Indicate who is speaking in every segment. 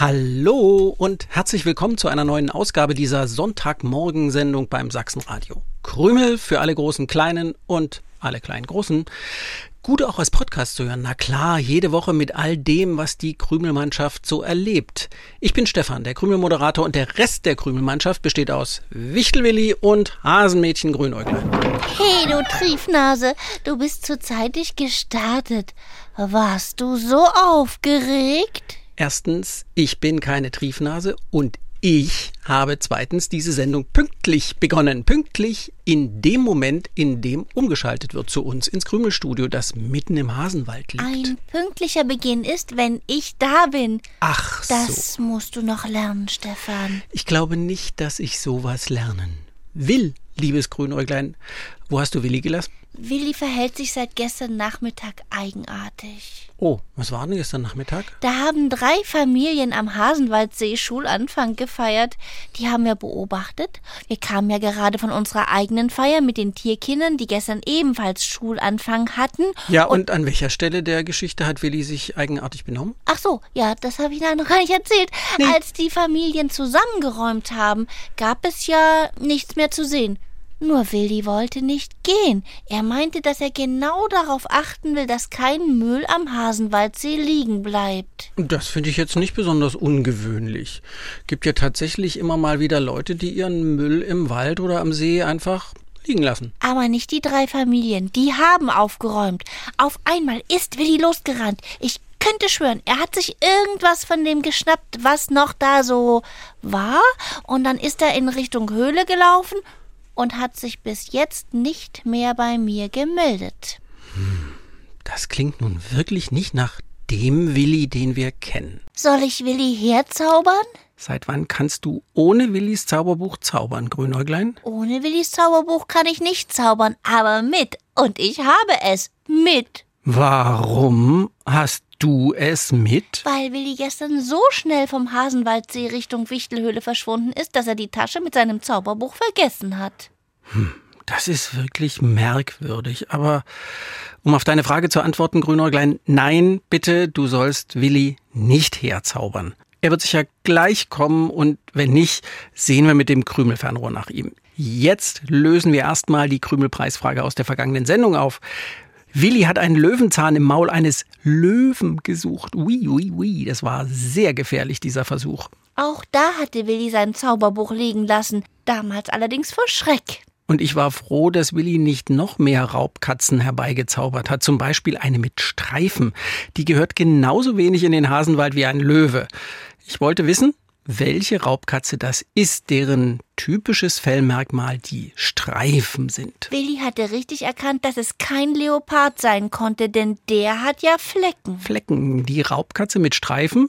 Speaker 1: Hallo und herzlich willkommen zu einer neuen Ausgabe dieser Sonntagmorgensendung beim Sachsenradio. Krümel für alle großen Kleinen und alle kleinen Großen. Gut auch als Podcast zu hören. Na klar, jede Woche mit all dem, was die Krümelmannschaft so erlebt. Ich bin Stefan, der Krümelmoderator und der Rest der Krümelmannschaft besteht aus Wichtelwilli und Hasenmädchen Grünäuglein.
Speaker 2: Hey, du Triefnase, du bist zu zeitig gestartet. Warst du so aufgeregt?
Speaker 1: Erstens, ich bin keine Triefnase und ich habe zweitens diese Sendung pünktlich begonnen. Pünktlich in dem Moment, in dem umgeschaltet wird zu uns ins Krümelstudio, das mitten im Hasenwald liegt.
Speaker 2: Ein pünktlicher Beginn ist, wenn ich da bin.
Speaker 1: Ach so.
Speaker 2: Das musst du noch lernen, Stefan.
Speaker 1: Ich glaube nicht, dass ich sowas lernen will, liebes Grünäuglein. Wo hast du Willi gelassen?
Speaker 2: Willi verhält sich seit gestern Nachmittag eigenartig.
Speaker 1: Oh, was war denn gestern Nachmittag?
Speaker 2: Da haben drei Familien am Hasenwaldsee Schulanfang gefeiert. Die haben wir beobachtet. Wir kamen ja gerade von unserer eigenen Feier mit den Tierkindern, die gestern ebenfalls Schulanfang hatten.
Speaker 1: Ja, und, und an welcher Stelle der Geschichte hat Willi sich eigenartig benommen?
Speaker 2: Ach so, ja, das habe ich noch gar nicht erzählt.
Speaker 1: Nee.
Speaker 2: Als die Familien zusammengeräumt haben, gab es ja nichts mehr zu sehen. Nur Willi wollte nicht gehen. Er meinte, dass er genau darauf achten will, dass kein Müll am Hasenwaldsee liegen bleibt.
Speaker 1: Das finde ich jetzt nicht besonders ungewöhnlich. Gibt ja tatsächlich immer mal wieder Leute, die ihren Müll im Wald oder am See einfach liegen lassen.
Speaker 2: Aber nicht die drei Familien. Die haben aufgeräumt. Auf einmal ist Willi losgerannt. Ich könnte schwören, er hat sich irgendwas von dem geschnappt, was noch da so war. Und dann ist er in Richtung Höhle gelaufen und hat sich bis jetzt nicht mehr bei mir gemeldet.
Speaker 1: Das klingt nun wirklich nicht nach dem Willi, den wir kennen.
Speaker 2: Soll ich Willi herzaubern?
Speaker 1: Seit wann kannst du ohne Willis Zauberbuch zaubern, Grünäuglein?
Speaker 2: Ohne Willis Zauberbuch kann ich nicht zaubern, aber mit. Und ich habe es mit.
Speaker 1: Warum hast du es mit?
Speaker 2: Weil Willi gestern so schnell vom Hasenwaldsee Richtung Wichtelhöhle verschwunden ist, dass er die Tasche mit seinem Zauberbuch vergessen hat.
Speaker 1: Das ist wirklich merkwürdig. Aber um auf deine Frage zu antworten, Grünäuglein, nein, bitte, du sollst Willi nicht herzaubern. Er wird sicher gleich kommen und wenn nicht, sehen wir mit dem Krümelfernrohr nach ihm. Jetzt lösen wir erstmal die Krümelpreisfrage aus der vergangenen Sendung auf. Willi hat einen Löwenzahn im Maul eines Löwen gesucht. Ui, ui, ui, das war sehr gefährlich, dieser Versuch.
Speaker 2: Auch da hatte Willi sein Zauberbuch liegen lassen, damals allerdings vor Schreck.
Speaker 1: Und ich war froh, dass Willi nicht noch mehr Raubkatzen herbeigezaubert hat. Zum Beispiel eine mit Streifen. Die gehört genauso wenig in den Hasenwald wie ein Löwe. Ich wollte wissen, welche Raubkatze das ist, deren typisches Fellmerkmal die Streifen sind.
Speaker 2: Willi hatte richtig erkannt, dass es kein Leopard sein konnte, denn der hat ja Flecken.
Speaker 1: Flecken. Die Raubkatze mit Streifen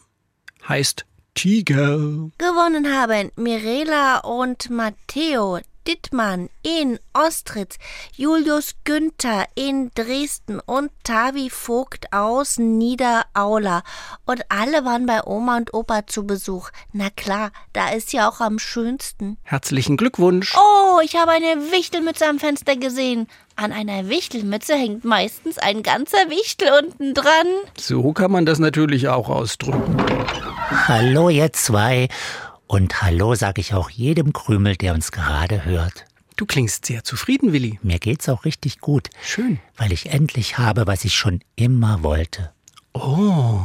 Speaker 1: heißt Tiger.
Speaker 2: Gewonnen haben Mirela und Matteo Dittmann in Ostritz, Julius Günther in Dresden und Tavi Vogt aus Niederaula. Und alle waren bei Oma und Opa zu Besuch. Na klar, da ist ja auch am schönsten.
Speaker 1: Herzlichen Glückwunsch.
Speaker 2: Oh, ich habe eine Wichtelmütze am Fenster gesehen. An einer Wichtelmütze hängt meistens ein ganzer Wichtel unten dran.
Speaker 1: So kann man das natürlich auch ausdrücken.
Speaker 3: Hallo ihr zwei und hallo sage ich auch jedem Krümel, der uns gerade hört.
Speaker 1: Du klingst sehr zufrieden, Willi.
Speaker 3: Mir geht's auch richtig gut,
Speaker 1: Schön.
Speaker 3: weil ich endlich habe, was ich schon immer wollte.
Speaker 1: Oh,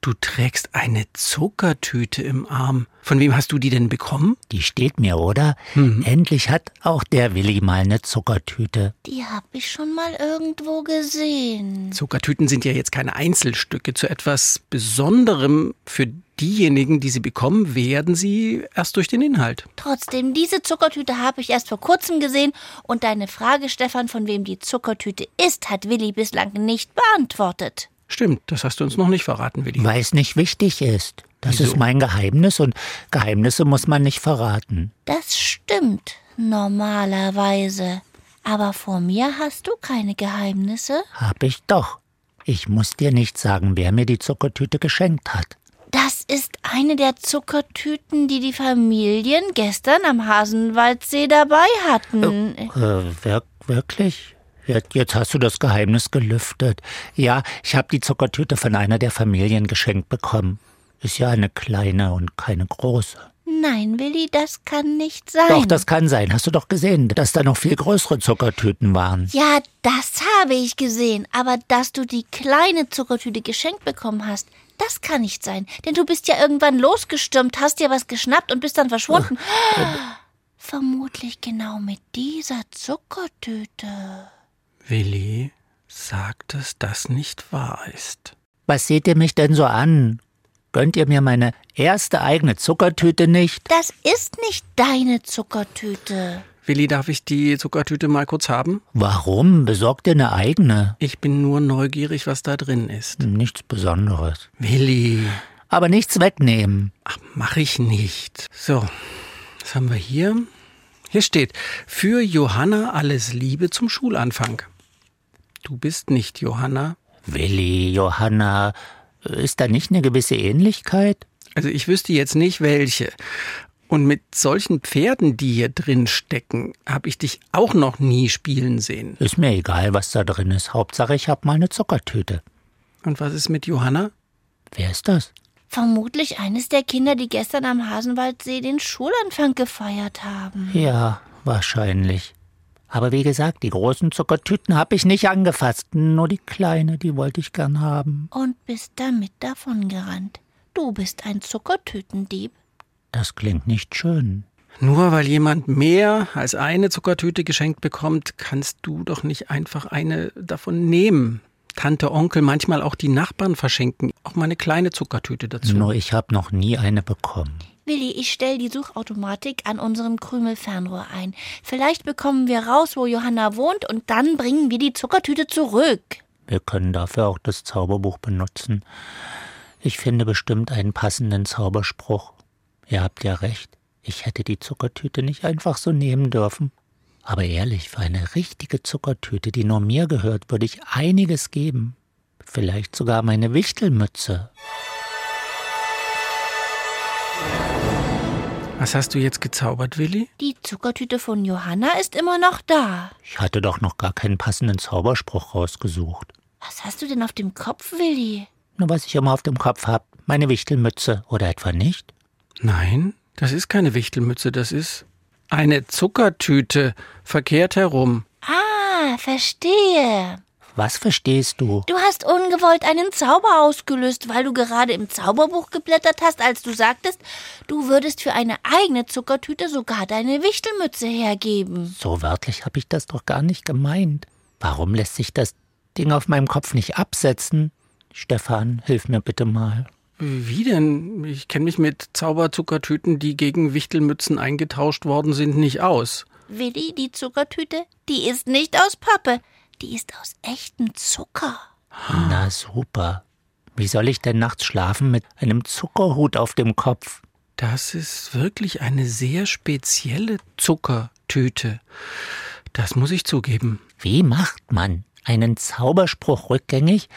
Speaker 1: du trägst eine Zuckertüte im Arm. Von wem hast du die denn bekommen?
Speaker 3: Die steht mir, oder? Endlich hat auch der Willi mal eine Zuckertüte.
Speaker 2: Die habe ich schon mal irgendwo gesehen.
Speaker 1: Zuckertüten sind ja jetzt keine Einzelstücke. Zu etwas Besonderem für diejenigen, die sie bekommen, werden sie erst durch den Inhalt.
Speaker 2: Trotzdem, diese Zuckertüte habe ich erst vor kurzem gesehen und deine Frage, Stefan, von wem die Zuckertüte ist, hat Willi bislang nicht beantwortet.
Speaker 1: Stimmt, das hast du uns noch nicht verraten, Willi.
Speaker 3: Weil es nicht wichtig ist. Das
Speaker 1: Wieso?
Speaker 3: ist mein Geheimnis und Geheimnisse muss man nicht verraten.
Speaker 2: Das stimmt normalerweise. Aber vor mir hast du keine Geheimnisse.
Speaker 3: Hab ich doch. Ich muss dir nicht sagen, wer mir die Zuckertüte geschenkt hat.
Speaker 2: Das ist eine der Zuckertüten, die die Familien gestern am Hasenwaldsee dabei hatten.
Speaker 3: Äh, wir wirklich? Jetzt, jetzt hast du das Geheimnis gelüftet. Ja, ich habe die Zuckertüte von einer der Familien geschenkt bekommen. Ist ja eine kleine und keine große.
Speaker 2: Nein, Willi, das kann nicht sein.
Speaker 3: Doch, das kann sein. Hast du doch gesehen, dass da noch viel größere Zuckertüten waren.
Speaker 2: Ja, das habe ich gesehen. Aber dass du die kleine Zuckertüte geschenkt bekommen hast, das kann nicht sein. Denn du bist ja irgendwann losgestürmt, hast dir was geschnappt und bist dann verschwunden. Vermutlich genau mit dieser Zuckertüte.
Speaker 1: Willi, sag, dass das nicht wahr ist.
Speaker 3: Was seht ihr mich denn so an? Gönnt ihr mir meine erste eigene Zuckertüte nicht?
Speaker 2: Das ist nicht deine Zuckertüte.
Speaker 1: Willi, darf ich die Zuckertüte mal kurz haben?
Speaker 3: Warum? Besorgt ihr eine eigene?
Speaker 1: Ich bin nur neugierig, was da drin ist.
Speaker 3: Nichts Besonderes.
Speaker 1: Willi.
Speaker 3: Aber nichts wegnehmen.
Speaker 1: Ach, mach ich nicht. So, was haben wir hier? Hier steht, für Johanna alles Liebe zum Schulanfang. Du bist nicht Johanna.
Speaker 3: Willi, Johanna, ist da nicht eine gewisse Ähnlichkeit?
Speaker 1: Also ich wüsste jetzt nicht welche. Und mit solchen Pferden, die hier drin stecken, habe ich dich auch noch nie spielen sehen.
Speaker 3: Ist mir egal, was da drin ist. Hauptsache, ich habe mal eine Zuckertüte.
Speaker 1: Und was ist mit Johanna?
Speaker 3: Wer ist das?
Speaker 2: Vermutlich eines der Kinder, die gestern am Hasenwaldsee den Schulanfang gefeiert haben.
Speaker 3: Ja, wahrscheinlich. Aber wie gesagt, die großen Zuckertüten habe ich nicht angefasst. Nur die kleine, die wollte ich gern haben.
Speaker 2: Und bist damit davongerannt. Du bist ein Zuckertütendieb.
Speaker 3: Das klingt nicht schön.
Speaker 1: Nur weil jemand mehr als eine Zuckertüte geschenkt bekommt, kannst du doch nicht einfach eine davon nehmen. Tante, Onkel, manchmal auch die Nachbarn verschenken auch mal eine kleine Zuckertüte dazu.
Speaker 3: Nur ich habe noch nie eine bekommen.
Speaker 2: Willi, ich stell die Suchautomatik an unserem Krümelfernrohr ein. Vielleicht bekommen wir raus, wo Johanna wohnt, und dann bringen wir die Zuckertüte zurück.
Speaker 3: Wir können dafür auch das Zauberbuch benutzen. Ich finde bestimmt einen passenden Zauberspruch. Ihr habt ja recht. Ich hätte die Zuckertüte nicht einfach so nehmen dürfen. Aber ehrlich, für eine richtige Zuckertüte, die nur mir gehört, würde ich einiges geben. Vielleicht sogar meine Wichtelmütze.
Speaker 1: Was hast du jetzt gezaubert, Willi?
Speaker 2: Die Zuckertüte von Johanna ist immer noch da.
Speaker 3: Ich hatte doch noch gar keinen passenden Zauberspruch rausgesucht.
Speaker 2: Was hast du denn auf dem Kopf, Willi?
Speaker 3: Nur was ich immer auf dem Kopf hab, meine Wichtelmütze, oder etwa nicht?
Speaker 1: Nein, das ist keine Wichtelmütze, das ist eine Zuckertüte, verkehrt herum.
Speaker 2: Ah, verstehe.
Speaker 3: Was verstehst du?
Speaker 2: Du hast ungewollt einen Zauber ausgelöst, weil du gerade im Zauberbuch geblättert hast, als du sagtest, du würdest für eine eigene Zuckertüte sogar deine Wichtelmütze hergeben.
Speaker 3: So wörtlich habe ich das doch gar nicht gemeint. Warum lässt sich das Ding auf meinem Kopf nicht absetzen? Stefan, hilf mir bitte mal.
Speaker 1: Wie denn? Ich kenne mich mit Zauberzuckertüten, die gegen Wichtelmützen eingetauscht worden sind, nicht aus.
Speaker 2: Willi, die Zuckertüte, die ist nicht aus Pappe, die ist aus echtem Zucker.
Speaker 3: Na super. Wie soll ich denn nachts schlafen mit einem Zuckerhut auf dem Kopf?
Speaker 1: Das ist wirklich eine sehr spezielle Zuckertüte. Das muss ich zugeben.
Speaker 3: Wie macht man einen Zauberspruch rückgängig,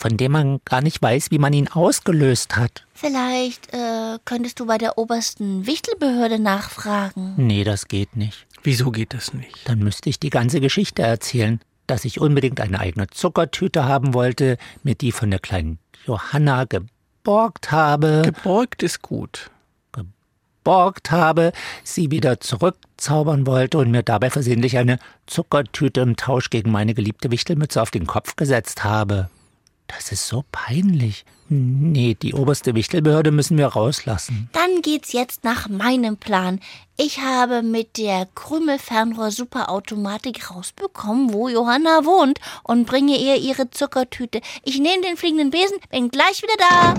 Speaker 3: von dem man gar nicht weiß, wie man ihn ausgelöst hat?
Speaker 2: Vielleicht äh, könntest du bei der obersten Wichtelbehörde nachfragen.
Speaker 3: Nee, das geht nicht.
Speaker 1: Wieso geht das nicht?
Speaker 3: Dann müsste ich die ganze Geschichte erzählen, dass ich unbedingt eine eigene Zuckertüte haben wollte, mir die von der kleinen Johanna geborgt habe.
Speaker 1: Geborgt ist gut.
Speaker 3: Geborgt habe, sie wieder zurückzaubern wollte und mir dabei versehentlich eine Zuckertüte im Tausch gegen meine geliebte Wichtelmütze auf den Kopf gesetzt habe. Das ist so peinlich. Nee, die oberste Wichtelbehörde müssen wir rauslassen.
Speaker 2: Dann geht's jetzt nach meinem Plan. Ich habe mit der Krümelfernrohr-Superautomatik rausbekommen, wo Johanna wohnt und bringe ihr ihre Zuckertüte. Ich nehme den fliegenden Besen, bin gleich wieder da.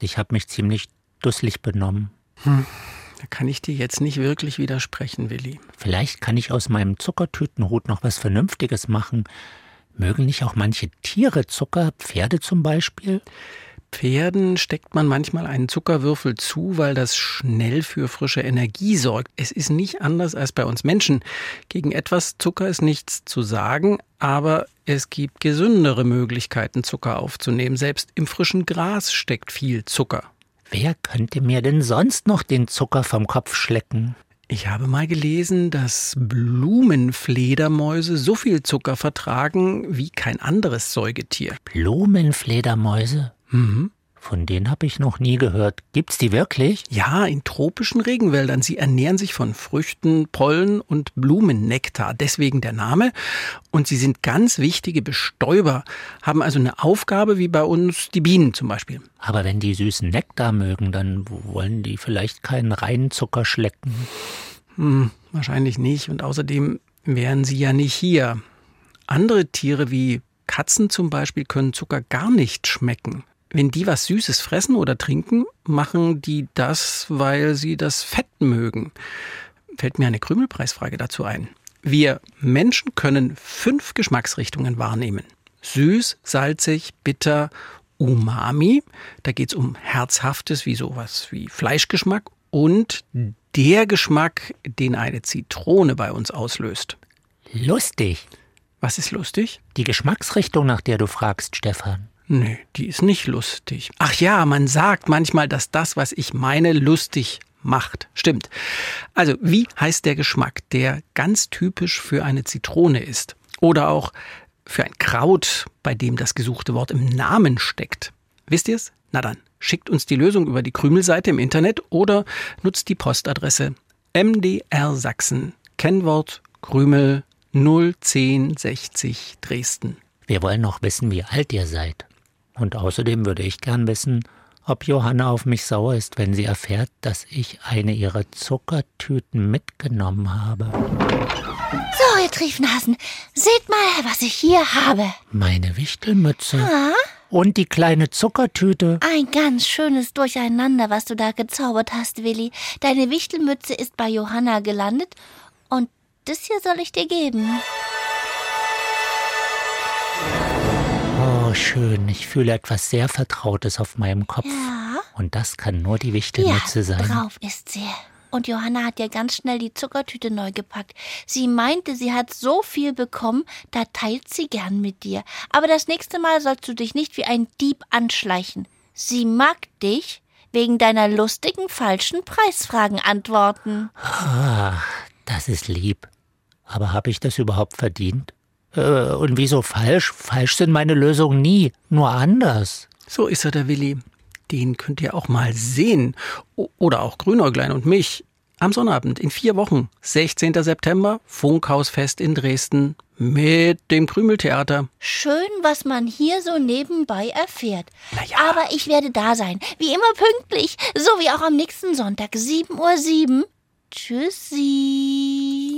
Speaker 3: Ich habe mich ziemlich dusselig benommen.
Speaker 1: Hm, da kann ich dir jetzt nicht wirklich widersprechen, Willi.
Speaker 3: Vielleicht kann ich aus meinem Zuckertütenhut noch was Vernünftiges machen. Mögen nicht auch manche Tiere Zucker, Pferde zum Beispiel?
Speaker 1: Pferden steckt man manchmal einen Zuckerwürfel zu, weil das schnell für frische Energie sorgt. Es ist nicht anders als bei uns Menschen. Gegen etwas Zucker ist nichts zu sagen, aber es gibt gesündere Möglichkeiten, Zucker aufzunehmen. Selbst im frischen Gras steckt viel Zucker.
Speaker 3: Wer könnte mir denn sonst noch den Zucker vom Kopf schlecken?
Speaker 1: Ich habe mal gelesen, dass Blumenfledermäuse so viel Zucker vertragen wie kein anderes Säugetier.
Speaker 3: Blumenfledermäuse?
Speaker 1: Mhm.
Speaker 3: Von denen habe ich noch nie gehört. Gibt's die wirklich?
Speaker 1: Ja, in tropischen Regenwäldern. Sie ernähren sich von Früchten, Pollen und Blumennektar. Deswegen der Name. Und sie sind ganz wichtige Bestäuber, haben also eine Aufgabe wie bei uns die Bienen zum Beispiel.
Speaker 3: Aber wenn die süßen Nektar mögen, dann wollen die vielleicht keinen reinen Zucker schlecken.
Speaker 1: Hm, wahrscheinlich nicht. Und außerdem wären sie ja nicht hier. Andere Tiere wie Katzen zum Beispiel können Zucker gar nicht schmecken. Wenn die was Süßes fressen oder trinken, machen die das, weil sie das Fett mögen. Fällt mir eine Krümelpreisfrage dazu ein. Wir Menschen können fünf Geschmacksrichtungen wahrnehmen. Süß, salzig, bitter, Umami. Da geht es um Herzhaftes, wie sowas wie Fleischgeschmack. Und der Geschmack, den eine Zitrone bei uns auslöst.
Speaker 3: Lustig.
Speaker 1: Was ist lustig?
Speaker 3: Die Geschmacksrichtung, nach der du fragst, Stefan.
Speaker 1: Nee, die ist nicht lustig. Ach ja, man sagt manchmal, dass das, was ich meine, lustig macht. Stimmt. Also, wie heißt der Geschmack, der ganz typisch für eine Zitrone ist? Oder auch für ein Kraut, bei dem das gesuchte Wort im Namen steckt? Wisst ihr's? Na dann, schickt uns die Lösung über die Krümelseite im Internet oder nutzt die Postadresse MDR Sachsen, Kennwort Krümel 01060 Dresden.
Speaker 3: Wir wollen noch wissen, wie alt ihr seid. Und außerdem würde ich gern wissen, ob Johanna auf mich sauer ist, wenn sie erfährt, dass ich eine ihrer Zuckertüten mitgenommen habe.
Speaker 2: So, ihr Triefnasen, seht mal, was ich hier habe.
Speaker 3: Meine Wichtelmütze.
Speaker 2: Ah,
Speaker 3: Und die kleine Zuckertüte.
Speaker 2: ein ganz schönes Durcheinander, was du da gezaubert hast, Willi. Deine Wichtelmütze ist bei Johanna gelandet und das hier soll ich dir geben.
Speaker 3: Oh, schön. Ich fühle etwas sehr Vertrautes auf meinem Kopf.
Speaker 2: Ja.
Speaker 3: Und das kann nur die Wichtelmütze
Speaker 2: ja,
Speaker 3: sein.
Speaker 2: drauf ist sie. Und Johanna hat ja ganz schnell die Zuckertüte neu gepackt. Sie meinte, sie hat so viel bekommen, da teilt sie gern mit dir. Aber das nächste Mal sollst du dich nicht wie ein Dieb anschleichen. Sie mag dich wegen deiner lustigen falschen Preisfragen antworten.
Speaker 3: Ah, das ist lieb. Aber habe ich das überhaupt verdient? Äh, und wieso falsch? Falsch sind meine Lösungen nie, nur anders.
Speaker 1: So ist er, der Willi. Den könnt ihr auch mal sehen. O oder auch Grünäuglein und mich. Am Sonnabend in vier Wochen, 16. September, Funkhausfest in Dresden mit dem Krümeltheater.
Speaker 2: Schön, was man hier so nebenbei erfährt.
Speaker 1: Na ja.
Speaker 2: Aber ich werde da sein, wie immer pünktlich, so wie auch am nächsten Sonntag, 7.07 Uhr. Tschüssi.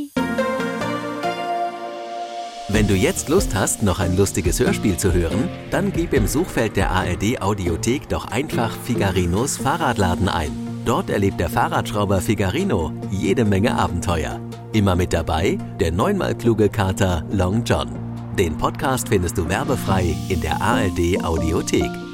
Speaker 4: Wenn du jetzt Lust hast, noch ein lustiges Hörspiel zu hören, dann gib im Suchfeld der ARD Audiothek doch einfach Figarinos Fahrradladen ein. Dort erlebt der Fahrradschrauber Figarino jede Menge Abenteuer. Immer mit dabei der neunmal kluge Kater Long John. Den Podcast findest du werbefrei in der ARD Audiothek.